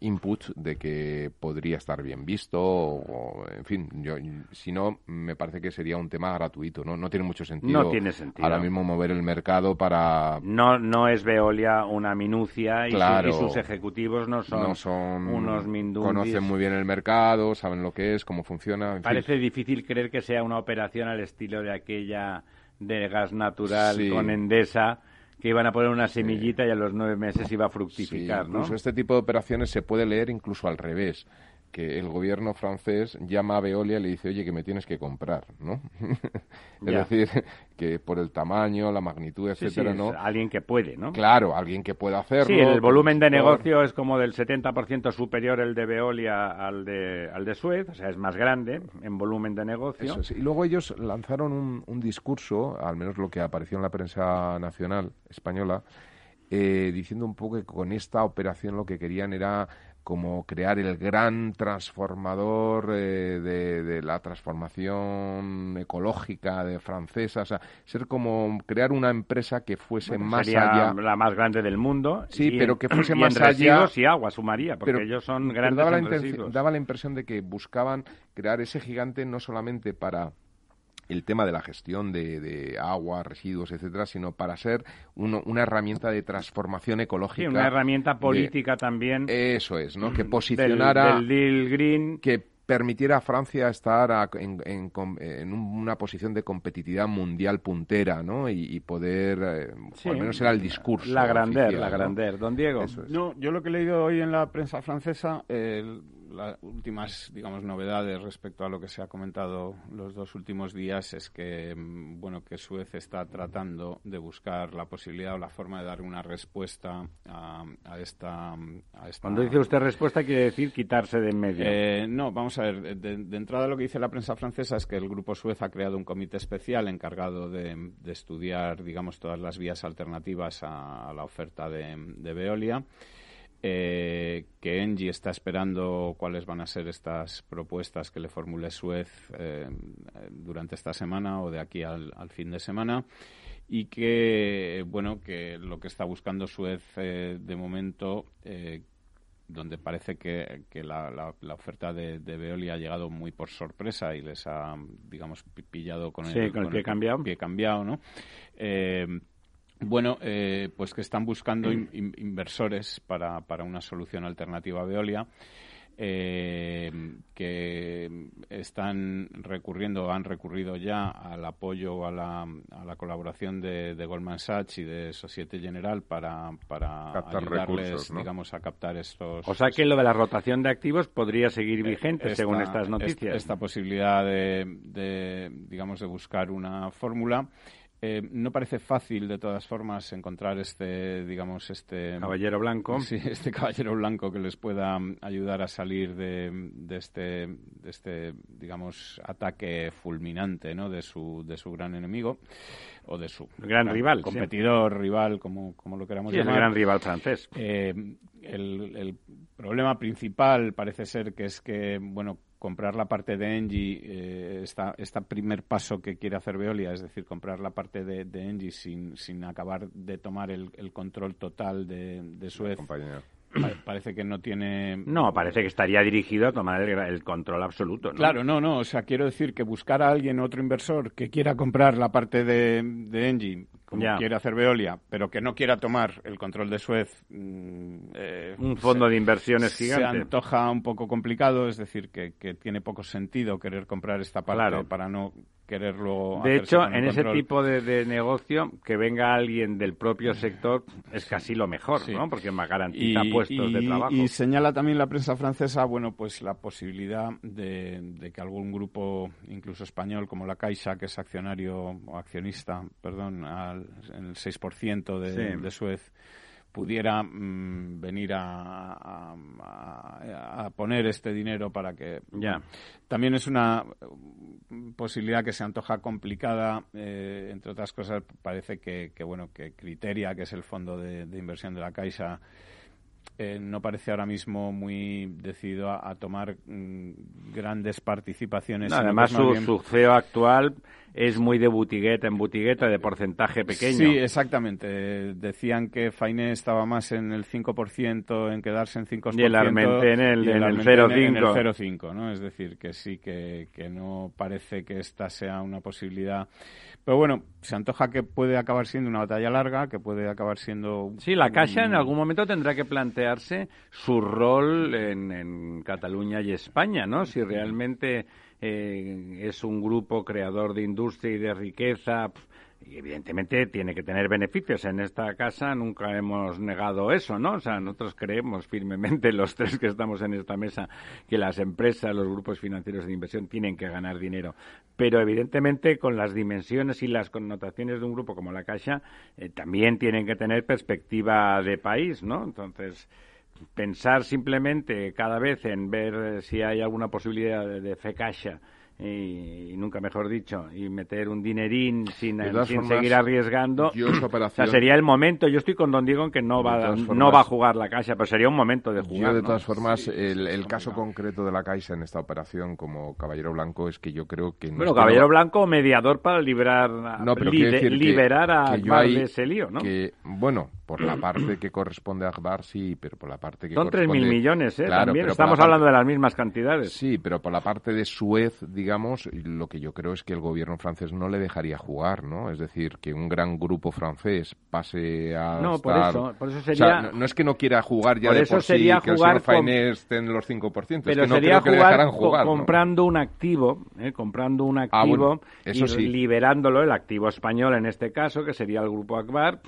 inputs de que podría estar bien visto, o, en fin, yo, si no, me me parece que sería un tema gratuito, ¿no? No tiene mucho sentido. No tiene sentido. Ahora mismo mover el mercado para... No, no es Veolia una minucia y, sus ejecutivos no son, no son unos mindundis. Conocen muy bien el mercado, saben lo que es, cómo funciona. Parece difícil creer que sea una operación al estilo de aquella de gas natural con Endesa que iban a poner una semillita y a los nueve meses iba a fructificar, incluso este tipo de operaciones se puede leer incluso al revés que el gobierno francés llama a Veolia y le dice, oye, que me tienes que comprar, ¿no? es decir, que por el tamaño, la magnitud, etcétera, ¿no? alguien que puede, ¿no? Claro, alguien que pueda hacerlo. Sí, el volumen de negocio es como del 70% superior el de Veolia al de, al de Suez, o sea, es más grande en volumen de negocio. Y luego ellos lanzaron un, un discurso, al menos lo que apareció en la prensa nacional española, eh, diciendo un poco que con esta operación lo que querían era como crear el gran transformador eh, de, la transformación ecológica de francesa, o sea, ser como crear una empresa que fuese más allá. La más grande del mundo. Sí, pero que fuese y más en allá. y agua sumaría, porque ellos son grandes daba en la, daba la impresión de que buscaban crear ese gigante no solamente para el tema de la gestión de, agua, residuos, etcétera, sino para ser una herramienta de transformación ecológica. Sí, una herramienta política también. Eso es, ¿no? Que posicionara. Del, deal green. Que permitiera a Francia estar en, una posición de competitividad mundial puntera, ¿no? Y, poder, eh, al menos era el discurso. La grandeur, la grandeur. Don Diego. No, yo lo que he leído hoy en la prensa francesa, las últimas, digamos, novedades respecto a lo que se ha comentado los dos últimos días es que, mm, bueno, que Suez está tratando de buscar la posibilidad o la forma de dar una respuesta a, esta, Cuando dice usted respuesta, quiere decir quitarse de en medio. Eh, no, vamos a ver. De, entrada, lo que dice la prensa francesa es que el Grupo Suez ha creado un comité especial encargado de, estudiar, digamos, todas las vías alternativas a, la oferta de, de Veolia eh, que Engie está esperando cuáles van a ser estas propuestas que le formule Suez eh, durante esta semana o de aquí al, fin de semana y que bueno que lo que está buscando Suez eh, de momento eh, donde parece que, la, oferta de, de, Veolia ha llegado muy por sorpresa y les ha digamos pillado con el, con el, pie cambiado, pie cambiado ¿no? Bueno, eh, pues que están buscando inversores para, para, una solución alternativa a Veolia. Eh, que están recurriendo, han recurrido ya al apoyo, a la, a la colaboración de, Goldman Sachs y de Societe General para, para ayudarles, digamos, a captar estos. O sea que lo de la rotación de activos podría seguir eh, vigente, según estas noticias. Esta, posibilidad de, de, digamos, de buscar una fórmula. Eh, no parece fácil, de todas formas, encontrar este, digamos, este... Caballero blanco. Sí, este caballero blanco que les pueda ayudar a salir de, este, de este, digamos, ataque fulminante, ¿no?, de su, de su gran enemigo o de su gran, rival, competidor, rival, como, como lo queramos llamar. el gran rival francés. Eh, el, el problema principal parece ser que es que, bueno, comprar la parte de Engie, eh, este primer paso que quiere hacer Veolia, es decir, comprar la parte de, de Engie sin, sin acabar de tomar el, control total de, de Suez. parece que no tiene. No, parece que estaría dirigido a tomar el, control absoluto. ¿no? Claro, no, no. O sea, quiero decir que buscar a alguien, otro inversor, que quiera comprar la parte de, de Engie como quiere hacer Veolia, pero que no quiera tomar el control de Suez. Mm, eh, un fondo de inversiones gigante. Se antoja un poco complicado, es decir, que, tiene poco sentido querer comprar esta parte para no quererlo. De hecho, en ese tipo de, negocio, que venga alguien del propio sector es casi lo mejor, ¿no? Porque más garantiza puestos de trabajo. Y señala también la prensa francesa, bueno, pues la posibilidad de, que algún grupo, incluso español, como la Caixa, que es accionario o accionista, perdón, al, en el 6% de, de Suez, pudiera mm, venir a, a, poner este dinero para que ya. también es una posibilidad que se antoja complicada eh, entre otras cosas parece que, que, bueno que Criteria que es el fondo de, de inversión de la Caixa eh, no parece ahora mismo muy decidido a, tomar mm, grandes participaciones. además, su, CEO actual es muy de butigueta en butigueta, de porcentaje pequeño. Sí, exactamente. Decían que Fainé estaba más en el 5%, en quedarse en 5%. Y el Armente en el, en el 0,5. ¿no? Es decir, que sí, que, que no parece que esta sea una posibilidad pero bueno, se antoja que puede acabar siendo una batalla larga, que puede acabar siendo... Sí, la Caixa en algún momento tendrá que su rol en, Cataluña y España, ¿no? Si realmente eh, es un grupo creador de industria y de riqueza y evidentemente tiene que tener beneficios. En esta casa nunca hemos negado eso, ¿no? O sea, nosotros creemos firmemente, los tres que estamos en esta mesa, que las empresas, los grupos financieros de inversión tienen que ganar dinero. Pero evidentemente con las dimensiones y las connotaciones de un grupo como la Caixa, eh, también tienen que tener perspectiva de país, ¿no? Entonces, pensar simplemente cada vez en ver si hay alguna posibilidad de, de fe Caixa y, nunca mejor dicho, y meter un dinerín sin, sin seguir arriesgando, sería el momento. Yo estoy con Don Diego en que no va, no va a jugar la Caixa, pero sería un momento de jugar. Yo, de todas formas, el, caso concreto de la Caixa en esta operación como Caballero Blanco es que yo creo que... bueno, Caballero Blanco mediador para liberar, liberar a de ese lío, ¿no? Que, bueno, por la parte que corresponde a Akbar, sí, pero por la parte que Son corresponde... Son 3.000 millones, ¿eh? También estamos hablando de las mismas cantidades. Sí, pero por la parte de Suez, digamos, lo que yo creo es que el gobierno francés no le dejaría jugar, ¿no? Es decir, que un gran grupo francés pase a No, por eso, por eso sería... no, es que no quiera jugar ya de por sería sí, que el esté en los 5%, pero es que no sería creo que jugar, jugar comprando un activo, ¿eh? comprando un ah, activo y liberándolo, el activo español en este caso, que sería el grupo Akbar,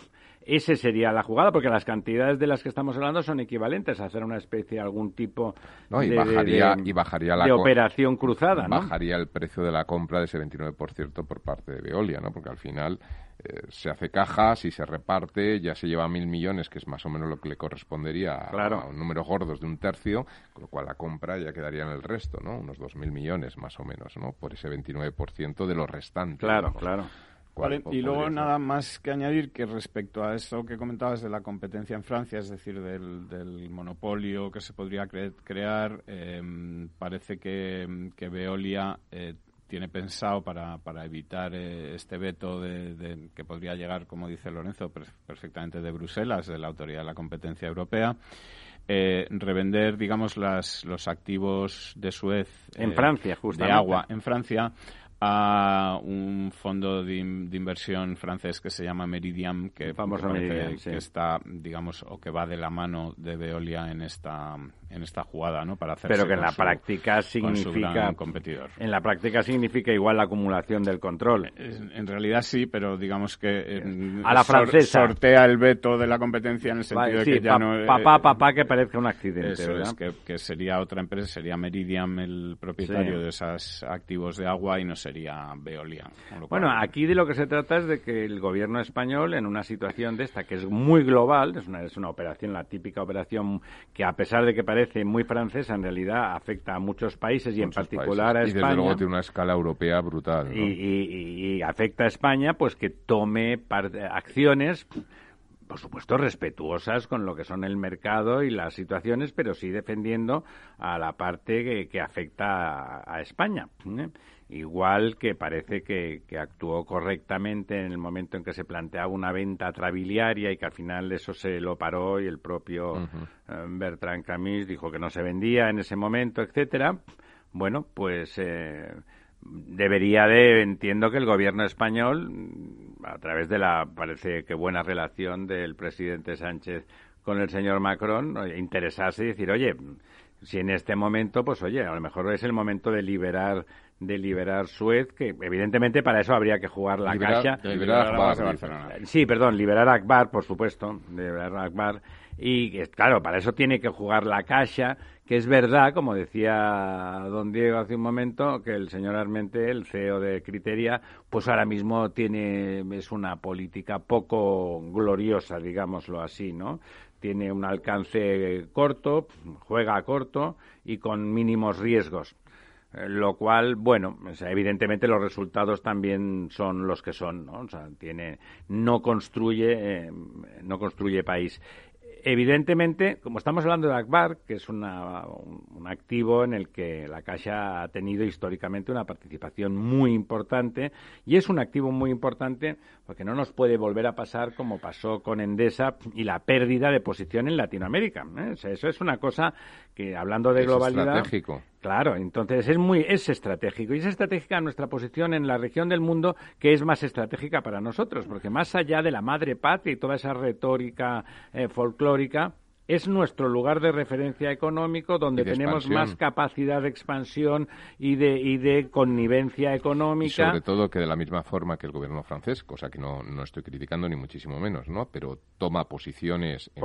ese sería la jugada, porque las cantidades de las que estamos hablando son equivalentes a hacer una especie, algún tipo y de, bajaría, y bajaría la operación cruzada. Bajaría el precio de la compra de ese 29% por parte de Veolia, ¿no? porque al final eh, se hace caja, si se reparte, ya se lleva mil millones, que es más o menos lo que le correspondería a, un número gordos de un tercio, con lo cual la compra ya quedaría en el resto, ¿no? unos dos mil millones más o menos, ¿no? por ese 29% de lo restante. Claro, claro y luego nada más que añadir que respecto a eso que comentabas de la competencia en Francia, es decir, del, monopolio que se podría crear, em, parece que, que Veolia eh, tiene pensado para, para evitar eh, este veto de, que podría llegar, como dice Lorenzo, perfectamente de Bruselas, de la Autoridad de la Competencia Europea, eh, revender, digamos, las, los activos de Suez. En Francia, justamente. De agua en Francia a un fondo de, inversión francés que se llama Meridiam, que, que está, digamos, o que va de la mano de Veolia en esta en esta jugada, ¿no? Para hacerse Pero que en la práctica significa competidor. En la práctica significa igual la acumulación del control. En, realidad sí, pero digamos que a la francesa sortea el veto de la competencia en el sentido de que ya no papá papá que parezca un accidente, eso es que, sería otra empresa, sería Meridiam el propietario de esos activos de agua y no sería Veolia. Bueno, aquí de lo que se trata es de que el gobierno español en una situación de esta que es muy global, es una es una operación la típica operación que a pesar de que parece parece muy francesa, en realidad afecta a muchos países y en particular a España. Y desde luego tiene una escala europea brutal. Y, afecta a España, pues que tome acciones por supuesto, respetuosas con lo que son el mercado y las situaciones, pero sí defendiendo a la parte que, afecta a, España. ¿eh? igual que parece que, actuó correctamente en el momento en que se planteaba una venta trabiliaria y que al final eso se lo paró y el propio eh, Bertrand Camus dijo que no se vendía en ese momento, etcétera. Bueno, pues eh, debería de, entiendo que el gobierno español, a través de la, parece que buena relación del presidente Sánchez con el señor Macron, interesarse y decir, oye, si en este momento, pues oye, a lo mejor es el momento de liberar de liberar Suez, que evidentemente para eso habría que jugar la caja. Liberar Akbar, Sí, perdón, liberar Akbar, por supuesto, liberar Akbar. Y claro, para eso tiene que jugar la caja, que es verdad, como decía don Diego hace un momento, que el señor Armente, el CEO de Criteria, pues ahora mismo tiene, es una política poco gloriosa, digámoslo así, ¿no? Tiene un alcance corto, juega corto y con mínimos riesgos lo cual, bueno, evidentemente los resultados también son los que son, ¿no? O sea, tiene, no construye, eh, no construye país. Evidentemente, como estamos hablando de Akbar, que es un, activo en el que la Caixa ha tenido históricamente una participación muy importante y es un activo muy importante porque no nos puede volver a pasar como pasó con Endesa y la pérdida de posición en Latinoamérica. ¿eh? eso es una cosa que, hablando de globalidad. Estratégico. Claro, entonces es muy es estratégico y es estratégica nuestra posición en la región del mundo que es más estratégica para nosotros, porque más allá de la madre patria y toda esa retórica eh, folclórica, es nuestro lugar de referencia económico donde tenemos más capacidad de expansión y de, y de connivencia económica. Y sobre todo que de la misma forma que el gobierno francés, cosa que no, no estoy criticando ni muchísimo menos, ¿no? Pero toma posiciones en,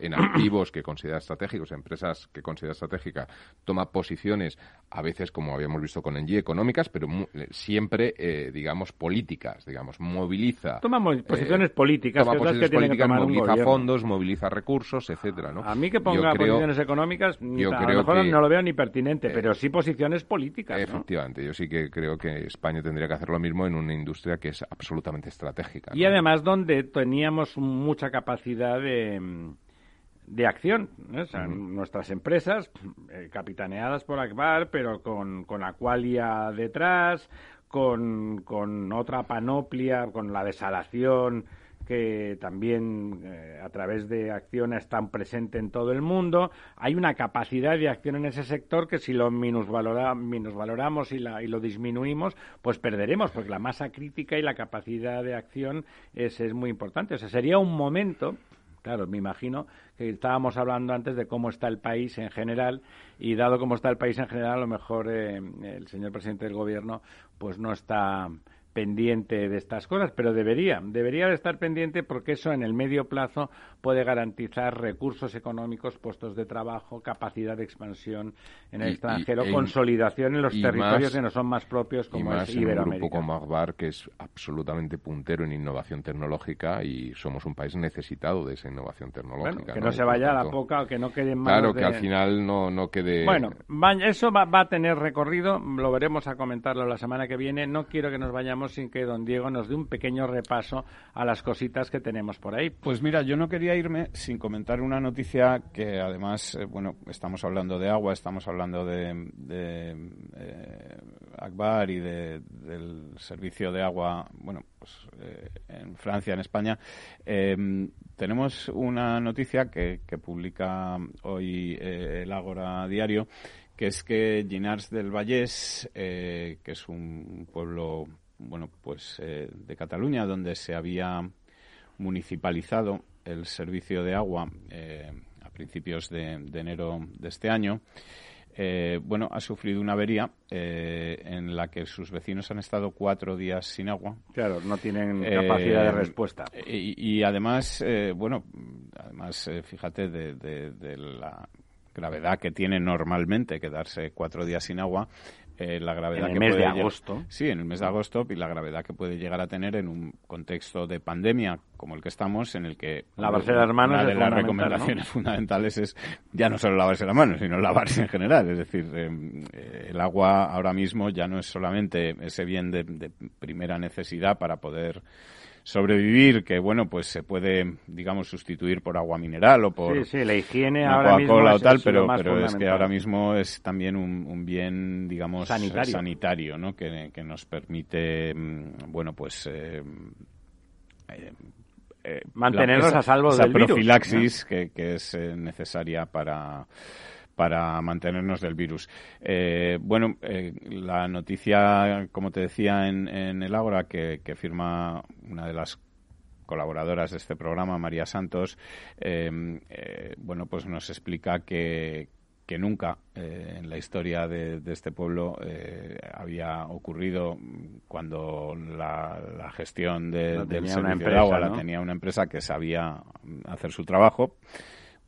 en activos que considera estratégicos, empresas que considera estratégica, toma posiciones a veces, como habíamos visto con Engie, económicas, pero eh, siempre, eh, digamos, políticas, digamos, moviliza. Toma posiciones eh, políticas, toma posiciones políticas, moviliza fondos, moviliza recursos, etcétera etcétera, ¿no? A mí que ponga posiciones económicas, yo a lo mejor no lo veo ni pertinente, eh, pero sí posiciones políticas. Efectivamente, yo sí que creo que España tendría que hacer lo mismo en una industria que es absolutamente estratégica. Y además donde teníamos mucha capacidad de de acción. Nuestras empresas, eh, capitaneadas por Akbar, pero con, con Aqualia detrás, con, con otra panoplia, con la desalación que también eh, a través de acción están presentes en todo el mundo. Hay una capacidad de acción en ese sector que si lo minusvaloramos y, la, y lo disminuimos, pues perderemos, porque la masa crítica y la capacidad de acción es, es muy importante. O sea, sería un momento Claro, me imagino que estábamos hablando antes de cómo está el país en general y dado cómo está el país en general, a lo mejor eh, el señor presidente del gobierno pues no está pendiente de estas cosas, pero debería, debería de estar pendiente porque eso en el medio plazo puede garantizar recursos económicos, puestos de trabajo, capacidad de expansión en el extranjero, e consolidación en los territorios que no son más propios como más es Iberoamérica. un grupo como Agbar que es absolutamente puntero en innovación tecnológica y somos un país necesitado de esa innovación tecnológica. que ¿no? se vaya a la poca, que no quede en Claro, que al final no, no quede... Bueno, eso va, va a tener recorrido, lo veremos a comentarlo la semana que viene. No quiero que nos vayamos sin que don Diego nos dé un pequeño repaso a las cositas que tenemos por ahí. Pues mira, yo no quería irme sin comentar una noticia que además, eh, bueno, estamos hablando de agua, estamos hablando de, eh, Akbar y del servicio de agua, bueno, pues eh, en Francia, en España. tenemos una noticia que, publica hoy el Ágora Diario que es que Ginars del Vallés, que es un pueblo bueno, pues eh, de Cataluña, donde se había municipalizado el servicio de agua eh, a principios de, enero de este año. Eh, bueno, ha sufrido una avería en la que sus vecinos han estado cuatro días sin agua. Claro, no tienen capacidad de respuesta. Y, además, bueno, además, fíjate de, la gravedad que tiene normalmente quedarse cuatro días sin agua, eh, la gravedad en el mes de agosto. Sí, en el mes de agosto y la gravedad que puede llegar a tener en un contexto de pandemia como el que estamos, en el que lavarse las manos una de las recomendaciones fundamentales es ya no solo lavarse las manos, sino lavarse en general. Es decir, em, eh, el agua ahora mismo ya no es solamente ese bien de primera necesidad para poder sobrevivir, que bueno, pues se puede, digamos, sustituir por agua mineral o por sí, sí, la higiene ahora mismo o tal, pero, pero es que ahora mismo es también un, bien, digamos, sanitario, ¿no? Que, que, nos permite, mm, bueno, pues eh, eh, eh mantenernos a salvo del profilaxis que, que es eh, necesaria para para mantenernos del virus. Eh, bueno, eh, la noticia, como te decía en, el Ágora, que, firma una de las colaboradoras de este programa, María Santos, em, eh, bueno, pues nos explica que, que nunca en la historia de, este pueblo había ocurrido cuando la, gestión del servicio de agua la tenía una empresa que sabía hacer su trabajo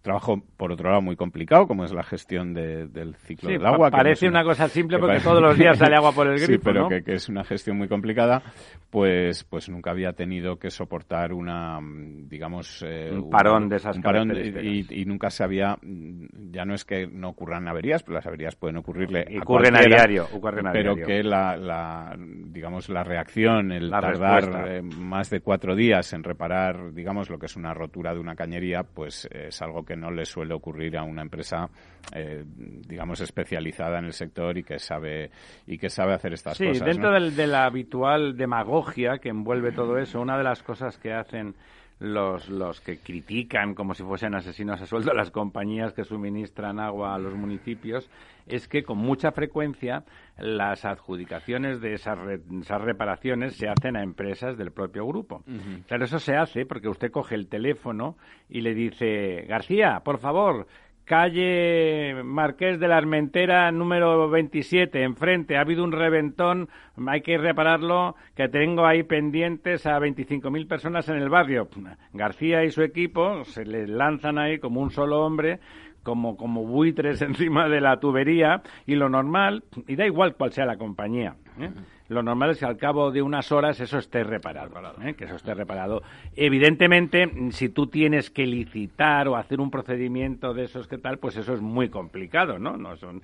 trabajo, por otro lado, muy complicado, como es la gestión del ciclo del agua. parece una, cosa simple porque todos los días sale agua por el grifo, Sí, pero que, es una gestión muy complicada, pues, pues nunca había tenido que soportar una, digamos... Eh, un parón de esas parón y, nunca se había... Ya no es que no ocurran averías, pero las averías pueden ocurrirle y ocurren a, diario, pero que la, digamos, la reacción, el tardar eh, más de cuatro días en reparar, digamos, lo que es una rotura de una cañería, pues es algo que no le suele ocurrir a una empresa, eh, digamos, especializada en el sector y que sabe y que sabe hacer estas cosas. Sí, dentro de la habitual demagogia que envuelve todo eso, una de las cosas que hacen los, los que critican como si fuesen asesinos a sueldo las compañías que suministran agua a los municipios es que con mucha frecuencia las adjudicaciones de esas, esas reparaciones se hacen a empresas del propio grupo. Claro, eso se hace porque usted coge el teléfono y le dice, García, por favor, calle Marqués de la Armentera número 27, enfrente. Ha habido un reventón, hay que repararlo, que tengo ahí pendientes a 25.000 personas en el barrio. García y su equipo se le lanzan ahí como un solo hombre como, como buitres encima de la tubería y lo normal, y da igual cuál sea la compañía, ¿eh? Lo normal es que al cabo de unas horas eso esté reparado, ¿eh? que eso esté reparado. Evidentemente, si tú tienes que licitar o hacer un procedimiento de esos que tal, pues eso es muy complicado, ¿no? no son...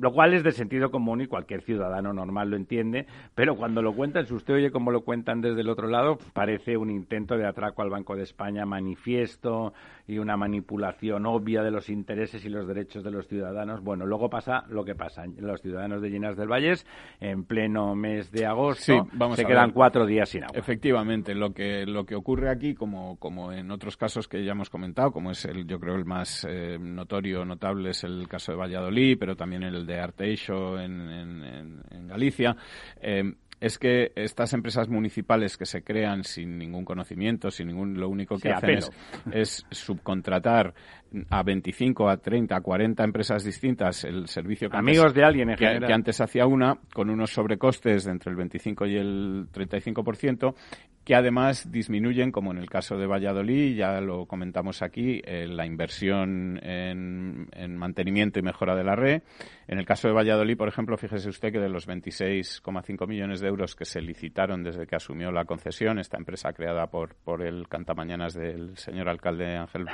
Lo cual es de sentido común y cualquier ciudadano normal lo entiende, pero cuando lo cuentan, si usted oye cómo lo cuentan desde el otro lado, parece un intento de atraco al Banco de España manifiesto y una manipulación obvia de los intereses y los derechos de los ciudadanos. Bueno, luego pasa lo que pasa. Los ciudadanos de Llenas del Valles, en pleno mes de agosto, se quedan cuatro días sin agua. Efectivamente, lo que, lo que ocurre aquí, como, como en otros casos que ya hemos comentado, como es el, yo creo, el más eh, notorio, notable, es el caso de Valladolid, pero también el de Arteixo en, en, en Galicia, eh, es que estas empresas municipales que se crean sin ningún conocimiento, sin ningún, lo único que hacen es, subcontratar a 25, a 30, a 40 empresas distintas el servicio que amigos antes, de alguien en que, general. que antes hacía una con unos sobrecostes de entre el 25 y el 35% que además disminuyen, como en el caso de Valladolid, ya lo comentamos aquí, eh, la inversión en, en, mantenimiento y mejora de la red. En el caso de Valladolid, por ejemplo, fíjese usted que de los 26,5 millones de euros que se licitaron desde que asumió la concesión, esta empresa creada por, por el cantamañanas del señor alcalde Ángel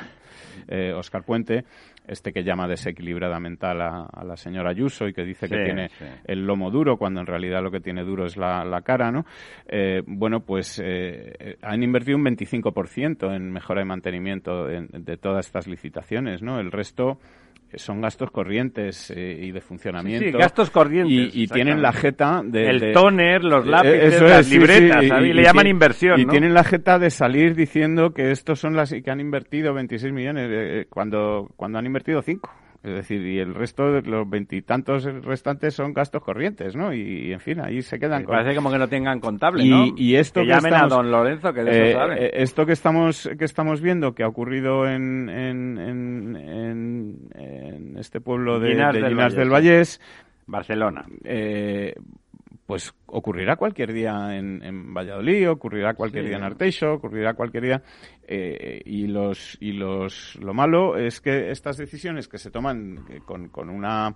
eh, Oscar Puente, este que llama desequilibradamente a la, a la señora Ayuso y que dice que tiene sí. el lomo duro cuando en realidad lo que tiene duro es la, la cara, ¿no? Eh, bueno, pues eh, han invertido un 25% en mejora y mantenimiento en- de todas estas licitaciones, ¿no? El resto eh, son gastos corrientes eh, y de funcionamiento. Sí, sí, gastos corrientes, Y, y tienen la jeta de... El de- toner, los eh, lápices, las es, libretas, sí, y- Y le llaman inversión, Y ¿no? tienen la jeta de salir diciendo que estos son las que han invertido 26 millones eh, eh, cuando, cuando han invertido 5. Es decir, y el resto de los veintitantos restantes son gastos corrientes, ¿no? Y, en fin, ahí se quedan con... Parece como que no tengan contable, Y- ¿no? y esto que que llamen estamos- a don Lorenzo, que de Eh, eso sabe. eh, esto que estamos que estamos viendo que ha ocurrido en, en, en, en- en este pueblo de Llinars de del Vallés, Vallés, Barcelona. eh, pues ocurrirá cualquier día en, en Valladolid, ocurrirá cualquier Sí. día en Arteixo, ocurrirá cualquier día eh, y los y los lo malo es que estas decisiones que se toman eh, con, con una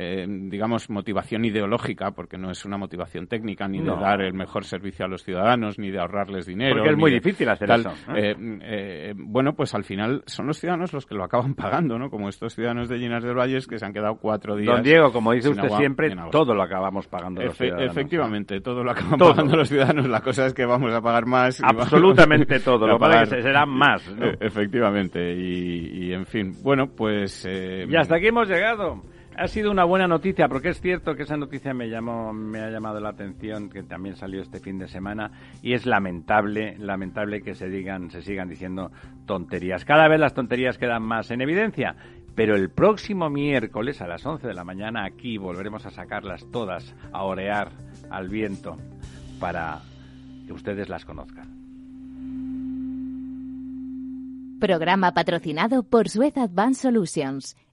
eh, digamos motivación ideológica porque no es una motivación técnica ni No. de dar el mejor servicio a los ciudadanos ni de ahorrarles dinero Porque es muy de difícil hacer tal. eso, ¿eh? Eh, eh, bueno pues al final son los ciudadanos los que lo acaban pagando no como estos ciudadanos de Llinas del Valles que se han quedado cuatro días Don Diego, como dice usted agua siempre, todo lo acabamos pagando los ciudadanos. efectivamente, todo lo acaban Todo. pagando los ciudadanos. La cosa es que vamos a pagar más. vamos- Absolutamente todo. Lo que pasa es pagar- que será más, ¿no? Eh, Efectivamente. Y, y, en fin, bueno, pues... eh, Y hasta aquí hemos llegado. Ha sido una buena noticia, porque es cierto que esa noticia me llamó, me ha llamado la atención, que también salió este fin de semana, y es lamentable, lamentable que se digan, se sigan diciendo tonterías. Cada vez las tonterías quedan más en evidencia, pero el próximo miércoles a las 11 de la mañana aquí volveremos a sacarlas todas, a orear al viento, para que ustedes las conozcan. Programa patrocinado por Suez Advanced Solutions,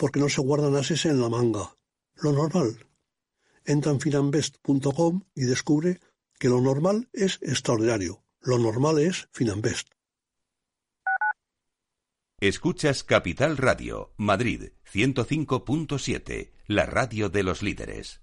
Porque no se guardan ases en la manga. Lo normal. Entra en finanvest.com y descubre que lo normal es extraordinario. Lo normal es Finanvest. Escuchas Capital Radio, Madrid 105.7, la radio de los líderes.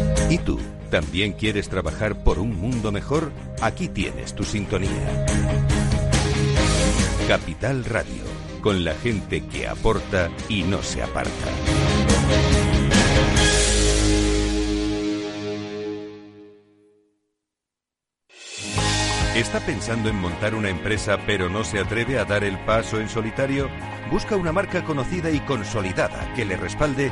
¿Y tú? ¿También quieres trabajar por un mundo mejor? Aquí tienes tu sintonía. Capital Radio, con la gente que aporta y no se aparta. ¿Está pensando en montar una empresa pero no se atreve a dar el paso en solitario? Busca una marca conocida y consolidada que le respalde